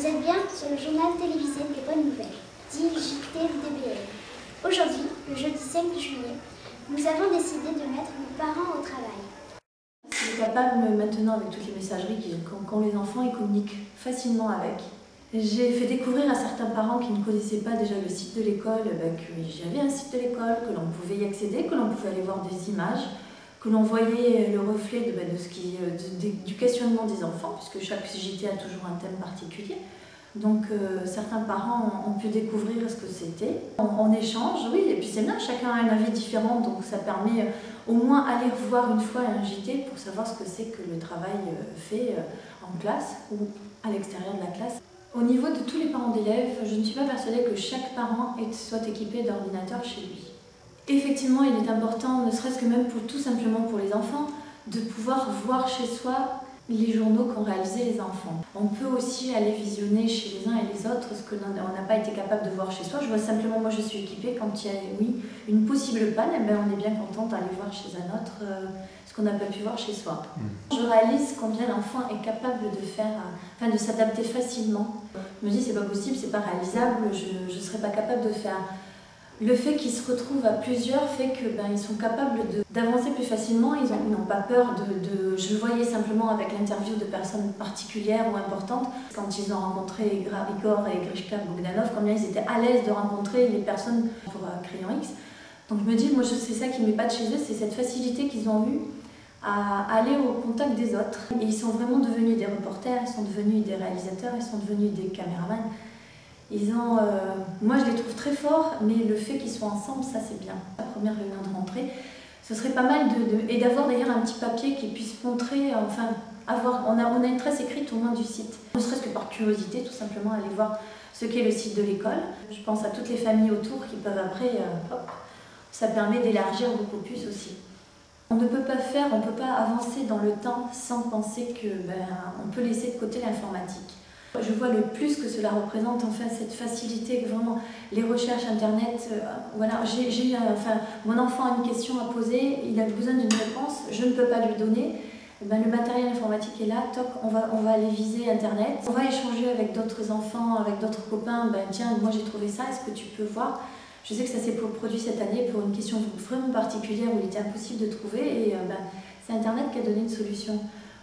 Vous êtes bien sur le journal télévisé des bonnes nouvelles, dit JTDBL. Aujourd'hui, le jeudi 5 juillet, nous avons décidé de mettre nos parents au travail. C'est capable maintenant avec toutes les messageries qu'ont les enfants, ils communiquent facilement avec. J'ai fait découvrir à certains parents qui ne connaissaient pas déjà le site de l'école qu'il y avait un site de l'école, que l'on pouvait y accéder, que l'on pouvait aller voir des images, que l'on voyait le reflet de, bah, ce qui, euh, du questionnement des enfants, puisque chaque JT a toujours un thème particulier. Donc euh, certains parents ont pu découvrir ce que c'était. On, échange, oui, et puis c'est bien, chacun a un avis différent, donc ça permet euh, au moins aller voir une fois un JT pour savoir ce que c'est que le travail fait en classe ou à l'extérieur de la classe. Au niveau de tous les parents d'élèves, je ne suis pas persuadée que chaque parent soit équipé d'ordinateur chez lui. Effectivement, il est important, ne serait-ce que même pour tout simplement pour les enfants, de pouvoir voir chez soi les journaux qu'ont réalisés les enfants. On peut aussi aller visionner chez les uns et les autres ce que l'on n'a pas été capable de voir chez soi. Je vois simplement, moi je suis équipée, quand il y a oui, une possible panne, eh ben, on est bien content d'aller voir chez un autre euh, ce qu'on n'a pas pu voir chez soi. Mm. Je réalise combien l'enfant est capable de faire, euh, enfin de s'adapter facilement. Je me dis c'est pas possible, c'est pas réalisable, je ne serais pas capable de faire le fait qu'ils se retrouvent à plusieurs fait qu'ils ben, sont capables d'avancer plus facilement, ils n'ont pas peur de, Je le voyais simplement avec l'interview de personnes particulières ou importantes, quand ils ont rencontré Igor et Grishka Bogdanov, combien ils étaient à l'aise de rencontrer les personnes pour euh, Crayon X. Donc je me dis, moi c'est ça qui pas de chez eux, c'est cette facilité qu'ils ont eue à aller au contact des autres. Et ils sont vraiment devenus des reporters, ils sont devenus des réalisateurs, ils sont devenus des caméramans. Ils ont, euh, moi, je les trouve très forts, mais le fait qu'ils soient ensemble, ça c'est bien. La première réunion de rentrée, ce serait pas mal de, et d'avoir d'ailleurs un petit papier qui puisse montrer, enfin, avoir, on a, on a une trace écrite au moins du site. Ne serait-ce que par curiosité, tout simplement aller voir ce qu'est le site de l'école. Je pense à toutes les familles autour qui peuvent après, euh, hop, ça permet d'élargir beaucoup plus aussi. On ne peut pas faire, on ne peut pas avancer dans le temps sans penser que ben, on peut laisser de côté l'informatique. Je vois le plus que cela représente, enfin, cette facilité, vraiment, les recherches internet. Euh, voilà, j'ai, enfin, mon enfant a une question à poser, il a besoin d'une réponse, je ne peux pas lui donner. Eh ben, le matériel informatique est là, toc, on va, on va aller viser internet. On va échanger avec d'autres enfants, avec d'autres copains. Ben, tiens, moi j'ai trouvé ça, est-ce que tu peux voir? Je sais que ça s'est produit cette année pour une question vraiment particulière où il était impossible de trouver et euh, ben, c'est internet qui a donné une solution.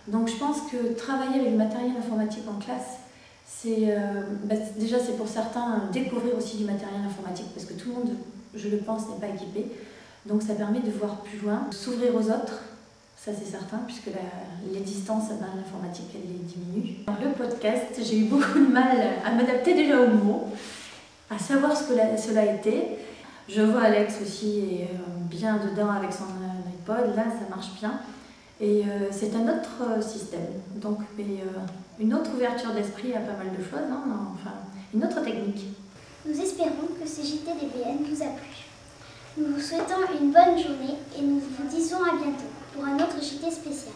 Donc je pense que travailler avec le matériel informatique en classe, c'est euh, bah, déjà c'est pour certains découvrir aussi du matériel informatique parce que tout le monde, je le pense, n'est pas équipé. Donc ça permet de voir plus loin, s'ouvrir aux autres, ça c'est certain, puisque les distances ben, l'informatique elle les diminue. Dans le podcast, j'ai eu beaucoup de mal à m'adapter déjà aux mots, à savoir ce que cela était. Je vois Alex aussi est euh, bien dedans avec son iPod, là ça marche bien. Et euh, c'est un autre euh, système, donc mais, euh, une autre ouverture d'esprit à pas mal de choses, hein, enfin une autre technique. Nous espérons que ce JTDBN vous a plu. Nous vous souhaitons une bonne journée et nous vous disons à bientôt pour un autre JT spécial.